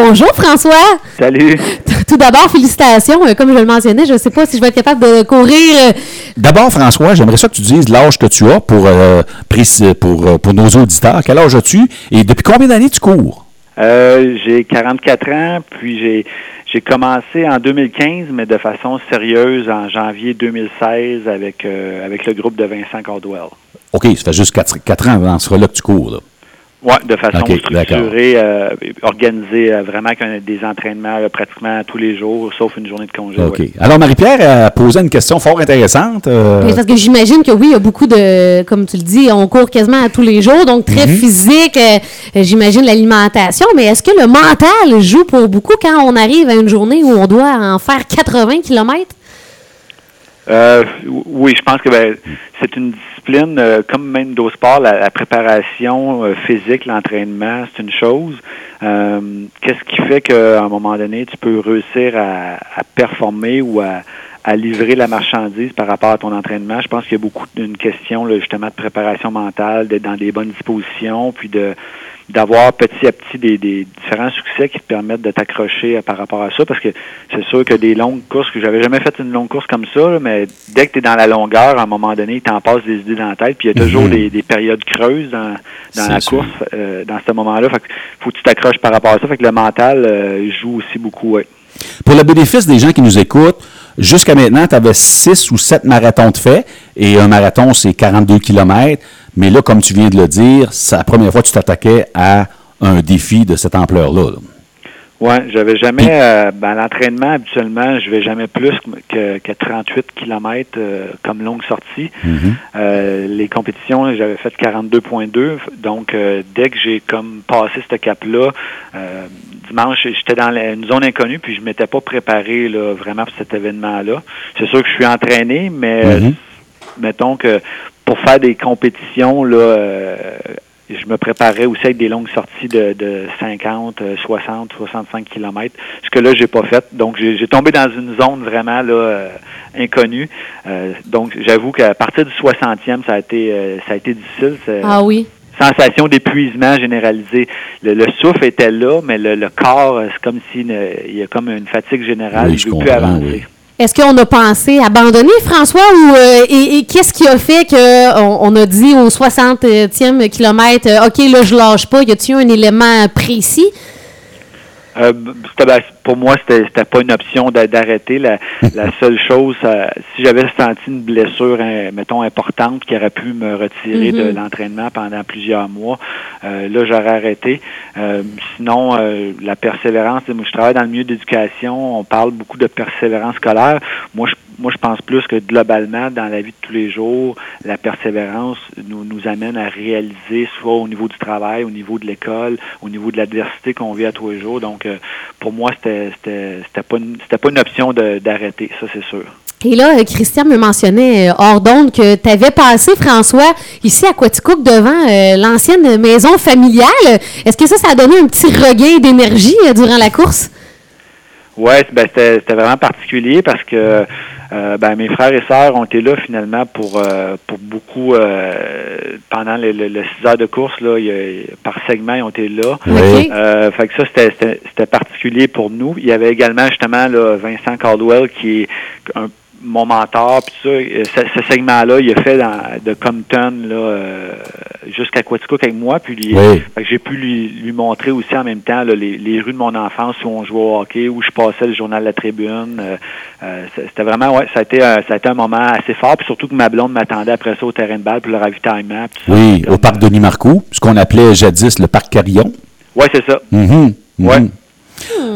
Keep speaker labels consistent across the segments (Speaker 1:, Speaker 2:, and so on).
Speaker 1: Bonjour François.
Speaker 2: Salut.
Speaker 1: Tout d'abord, félicitations. Euh, Comme je le mentionnais, je ne sais pas si je vais être capable de courir. euh,
Speaker 3: D'abord, François, j'aimerais ça que tu dises l'âge que tu as pour, euh, pour, pour nos auditeurs. Quel âge as-tu et depuis combien d'années tu cours?
Speaker 2: Euh, j'ai 44 ans, puis j'ai j'ai commencé en 2015, mais de façon sérieuse en janvier 2016 avec euh, avec le groupe de Vincent Caldwell.
Speaker 3: OK, ça fait juste 4, ans avant ce là que tu cours. Là.
Speaker 2: Ouais, de façon
Speaker 3: Ok,
Speaker 2: structurée, euh, organisée, euh, vraiment avec des entraînements pratiquement tous les jours, sauf une journée de congé.
Speaker 3: OK.
Speaker 2: ouais.
Speaker 3: Alors, Marie-Pierre a posé une question fort intéressante. euh,
Speaker 1: Mais Parce que j'imagine que oui, il y a beaucoup de, comme tu le dis, on court quasiment à tous les jours, donc très
Speaker 3: Mhm.
Speaker 1: physique. euh, j'imagine l'alimentation, mais est-ce que le mental joue pour beaucoup quand on arrive à une journée où on doit en faire 80 km?
Speaker 2: Euh, oui, je pense que ben, c'est une discipline euh, comme même d'autres sports, la, la préparation euh, physique, l'entraînement, c'est une chose. Euh, Qu'est-ce qui fait qu'à un moment donné, tu peux réussir à, à performer ou à, à livrer la marchandise par rapport à ton entraînement? Je pense qu'il y a beaucoup d'une question là, justement de préparation mentale, d'être dans des bonnes dispositions, puis de d'avoir petit à petit des, des différents succès qui te permettent de t'accrocher euh, par rapport à ça parce que c'est sûr que des longues courses que j'avais jamais fait une longue course comme ça là, mais dès que tu es dans la longueur à un moment donné t'en passes des idées dans la tête puis il y a toujours
Speaker 3: Mhm.
Speaker 2: des, des périodes creuses dans, dans la
Speaker 3: sûr.
Speaker 2: course euh, dans ce moment-là fait que faut que tu t'accroches par rapport à ça fait que le mental euh, joue aussi beaucoup ouais.
Speaker 3: Pour le bénéfice des gens qui nous écoutent, jusqu'à maintenant, tu avais 6 ou 7 marathons de fait, et un marathon, c'est 42 km. Mais là, comme tu viens de le dire, c'est la première fois que tu t'attaquais à un défi de cette ampleur-là. là.
Speaker 2: Ouais, j'avais jamais euh, ben, l'entraînement habituellement, je vais jamais plus que, que 38 km comme longue sortie.
Speaker 3: Mhm.
Speaker 2: Euh, les compétitions, j'avais fait 42.2, donc euh, dès que j'ai comme passé ce cap-là, euh, dimanche, j'étais dans la- une zone inconnue, puis je m'étais pas préparé là, vraiment pour cet événement-là. C'est sûr que je suis entraîné, mais euh,
Speaker 3: Mhm.
Speaker 2: mettons que pour faire des compétitions, là, euh, je me préparais aussi avec des longues sorties de, de 50, euh, 60, 65 kilomètres. Ce que là, j'ai pas fait. Donc, j'ai j'ai tombé dans une zone vraiment là euh, inconnue. Euh, donc, j'avoue qu'à partir du 60e, ça a été euh, ça a été difficile. C'est-
Speaker 1: Ah oui.
Speaker 2: Sensation d'épuisement généralisé. Le, le souffle était là, mais le, le corps, euh, c'est comme s'il y a comme une fatigue générale.
Speaker 3: Oui,
Speaker 2: il
Speaker 3: je
Speaker 2: veut plus avancer.
Speaker 3: oui.
Speaker 1: Est-ce qu'on a pensé abandonner, François, ou euh, et, qu'est-ce qui a fait qu'on on a dit au 60e kilomètre, euh, OK, là, je lâche pas, y a-t-il un élément précis?
Speaker 2: Euh, pour moi, c'était c'était pas une option d'a- d'arrêter. La, la seule chose, euh, si j'avais senti une blessure, hein, mettons, importante qui aurait pu me retirer de
Speaker 1: Mhm.
Speaker 2: l'entraînement pendant plusieurs mois, euh, là, j'aurais arrêté. Euh, sinon, euh, la persévérance, moi, je travaille dans le milieu d'éducation, on parle beaucoup de persévérance scolaire. Moi, je moi, je pense plus que globalement, dans la vie de tous les jours, la persévérance nous, nous amène à réaliser, soit au niveau du travail, au niveau de l'école, au niveau de l'adversité qu'on vit à tous les jours. Donc, euh, pour moi, c'était c'était c'était pas une, c'était pas une option de- d'arrêter, ça c'est sûr.
Speaker 1: Et là, euh, Christian me mentionnait euh, hors d'onde que tu avais passé, François, ici à Quaticook, devant euh, l'ancienne maison familiale. Est-ce que ça, ça a donné un petit regain d'énergie euh, durant la course?
Speaker 2: Ouais, ben, c'était c'était vraiment particulier parce que ben, mes frères et sœurs ont été là finalement pour euh, pour beaucoup euh, pendant le, le, le six heures de course là, y a- par segment ils ont été là.
Speaker 3: Oui.
Speaker 2: Euh, fait que ça, c'était- c'était c'était particulier pour nous. Il y avait également justement là, Vincent Caldwell qui est un, mon mentor, puis ça, euh, ce, ce segment-là, il a fait dans, de Compton là, euh, jusqu'à Quaticook avec moi, puis
Speaker 3: Oui.
Speaker 2: j'ai pu lui, lui montrer aussi en même temps là, les, les rues de mon enfance où on jouait au hockey, où je passais le journal La Tribune. Euh, euh, c'était vraiment, ouais, ça a, été, un- ça a été un moment assez fort, puis surtout que ma blonde m'attendait après ça au terrain de balle pour le ravitaillement. puis ça,
Speaker 3: Oui, au parc Denis Marcoux, ce qu'on appelait jadis le parc Carillon.
Speaker 2: Ouais, c'est ça.
Speaker 3: Mhm.
Speaker 2: Ouais.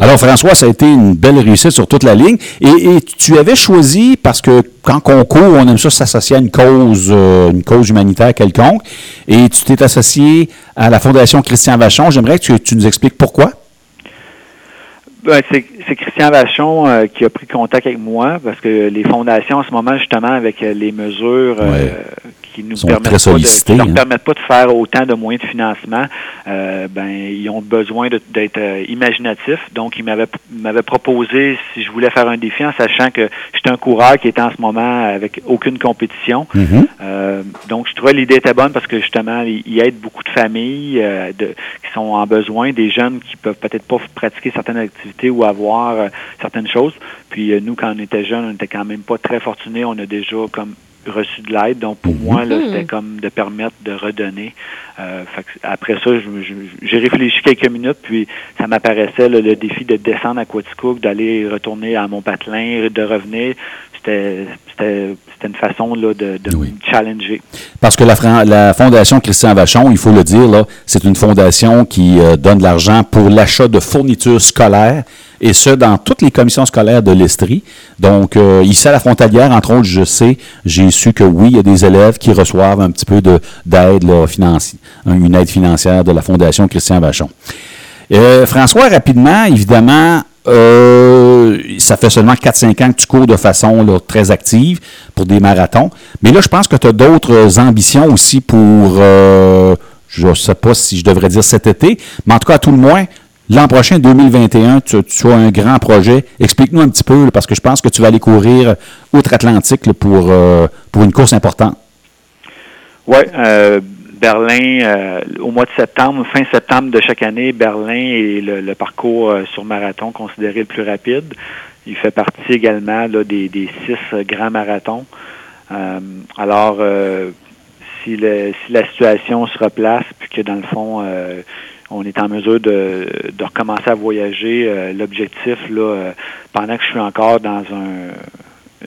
Speaker 3: Alors, François, ça a été une belle réussite sur toute la ligne. Et, et tu avais choisi, parce que quand on court, on aime ça s'associer à une cause, euh, une cause humanitaire quelconque, et tu t'es associé à la Fondation Christian Vachon. J'aimerais que tu, tu nous expliques pourquoi.
Speaker 2: Ben, c'est Christian Vachon euh, qui a pris contact avec moi parce que les fondations en ce moment, justement, avec les mesures euh,
Speaker 3: Ouais.
Speaker 2: Qui nous permettent pas de,
Speaker 3: sollicités,
Speaker 2: qui leur
Speaker 3: hein.
Speaker 2: permettent pas de faire autant de moyens de financement, euh, ben ils ont besoin d'être euh, imaginatifs. Donc ils m'avaient m'avaient proposé si je voulais faire un défi en sachant que j'étais un coureur qui était en ce moment avec aucune compétition.
Speaker 3: Mhm.
Speaker 2: Euh, donc, je trouvais l'idée était bonne parce que justement, il aide beaucoup de familles de, qui sont en besoin, des jeunes qui peuvent peut-être pas pratiquer certaines activités ou avoir certaines choses. Puis nous, quand on était jeunes, on était quand même pas très fortunés. On a déjà comme reçu de l'aide. Donc pour moi, là,
Speaker 1: Mhm.
Speaker 2: c'était comme de permettre de redonner. Euh, fait que après ça, j'ai réfléchi quelques minutes, puis ça m'apparaissait le défi de descendre à Quaticook, d'aller retourner à mon patelin, de revenir. C'était c'était c'était une façon là, de, de
Speaker 3: Oui.
Speaker 2: me challenger.
Speaker 3: Parce que la, la Fondation Christian Vachon, il faut le dire, là, c'est une fondation qui euh, donne de l'argent pour l'achat de fournitures scolaires, et ce, dans toutes les commissions scolaires de l'Estrie. Donc, euh, ici à la Frontalière, entre autres, je sais, j'ai su que oui, il y a des élèves qui reçoivent un petit peu de- d'aide là, financi- une aide financière de la Fondation Christian Vachon. Euh, François, rapidement, évidemment, euh, ça fait seulement 4-5 ans que tu cours de façon très active pour des marathons. Mais là, je pense que tu as d'autres ambitions aussi pour, je ne sais pas si je devrais dire cet été, mais en tout cas, à tout le moins, l'an prochain, 2021, tu, as un grand projet. Explique-nous un petit peu, parce que je pense que tu vas aller courir outre-Atlantique là, pour, euh, pour une course importante.
Speaker 2: Oui, euh, Berlin, euh, au mois de septembre, fin septembre de chaque année, Berlin est le, parcours euh, sur marathon considéré le plus rapide. Il fait partie également des, six euh, grands marathons. Euh, alors, euh, si, si la situation se replace, puis que dans le fond, euh, on est en mesure de, de recommencer à voyager, euh, l'objectif, là, euh, pendant que je suis encore dans un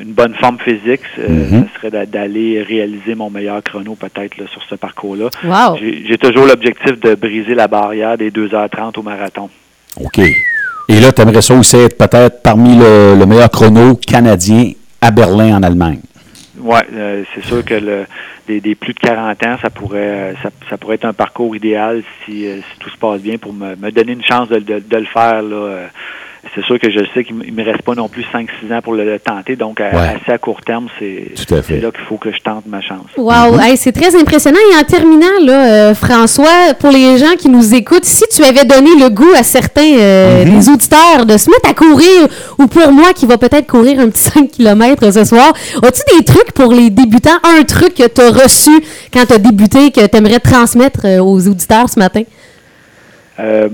Speaker 2: une bonne forme physique, euh,
Speaker 3: Mhm.
Speaker 2: ce serait d'a- d'aller réaliser mon meilleur chrono peut-être là, sur ce parcours-là.
Speaker 1: Wow!
Speaker 2: J'ai j'ai toujours l'objectif de briser la barrière des 2h30 au marathon.
Speaker 3: OK. Et là, tu aimerais ça aussi être peut-être parmi le, le meilleur chrono canadien à Berlin, en Allemagne?
Speaker 2: Oui, c'est sûr que le, des, des plus de 40 ans, ça pourrait euh, ça, ça pourrait être un parcours idéal si, euh, si tout se passe bien pour me, me donner une chance de, de- de le faire. Là. C'est sûr que je sais qu'il ne me reste pas non plus 5-6 ans pour le, le tenter, donc à-
Speaker 3: Ouais.
Speaker 2: assez à court terme, c'est là qu'il faut que je tente ma chance.
Speaker 1: Wow, Hey, c'est très impressionnant. Et en terminant, là, euh, François, pour les gens qui nous écoutent, si tu avais donné le goût à certains euh, des auditeurs de se mettre à courir, ou pour moi qui va peut-être courir un petit 5 km ce soir, as-tu des trucs pour les débutants? Un truc que tu as reçu quand tu as débuté, que tu aimerais transmettre euh, aux auditeurs ce matin?
Speaker 2: Euh,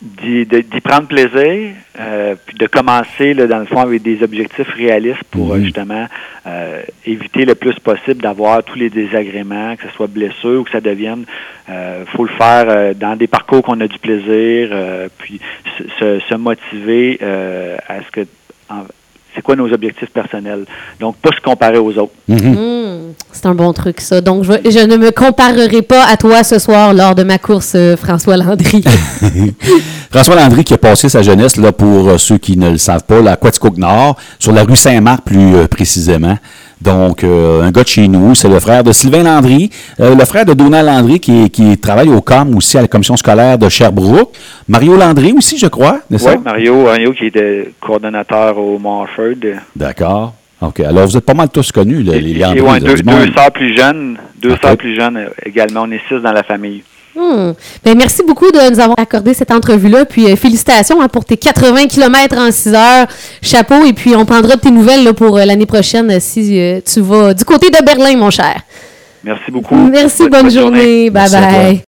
Speaker 2: d'y de- d'y prendre plaisir, euh, puis de commencer là, dans le fond avec des objectifs réalistes pour euh,
Speaker 3: Mhm.
Speaker 2: justement euh, éviter le plus possible d'avoir tous les désagréments, que ce soit blessure ou que ça devienne. Euh, faut le faire euh, dans des parcours qu'on a du plaisir, euh, puis se, se- se motiver euh, à ce que en- c'est quoi nos objectifs personnels? Donc pas se comparer aux autres.
Speaker 3: Mhm.
Speaker 1: Hmm, c'est un bon truc, ça. Donc, je, je ne me comparerai pas à toi ce soir lors de ma course, euh, François Landry.
Speaker 3: François Landry qui a passé sa jeunesse, là, pour euh, ceux qui ne le savent pas, là, à Quaticook Nord, sur la rue Saint-Marc plus euh, précisément. Donc, euh, un gars de chez nous, c'est le frère de Sylvain Landry, euh, le frère de Donald Landry qui, qui travaille au COM aussi à la commission scolaire de Sherbrooke. Mario Landry aussi, je crois, n'est-ce
Speaker 2: Oui,
Speaker 3: pas?
Speaker 2: Mario, Mario qui était coordonnateur au Morford.
Speaker 3: D'accord. OK. Alors, vous êtes pas mal tous connus, là, les
Speaker 2: Et-
Speaker 3: Landry.
Speaker 2: et ouais, deux, deux sœurs plus jeunes, deux sœurs plus jeunes euh, également. On est six dans la famille.
Speaker 1: Hmm. Ben, merci beaucoup de nous avoir accordé cette entrevue-là. Puis euh, félicitations hein, pour tes 80 km en 6 heures. Chapeau. Et puis on prendra de tes nouvelles là, pour euh, l'année prochaine euh, si euh, tu vas du côté de Berlin, mon cher.
Speaker 2: Merci beaucoup.
Speaker 1: Merci, bonne, journée. Bye
Speaker 3: Merci
Speaker 1: bye.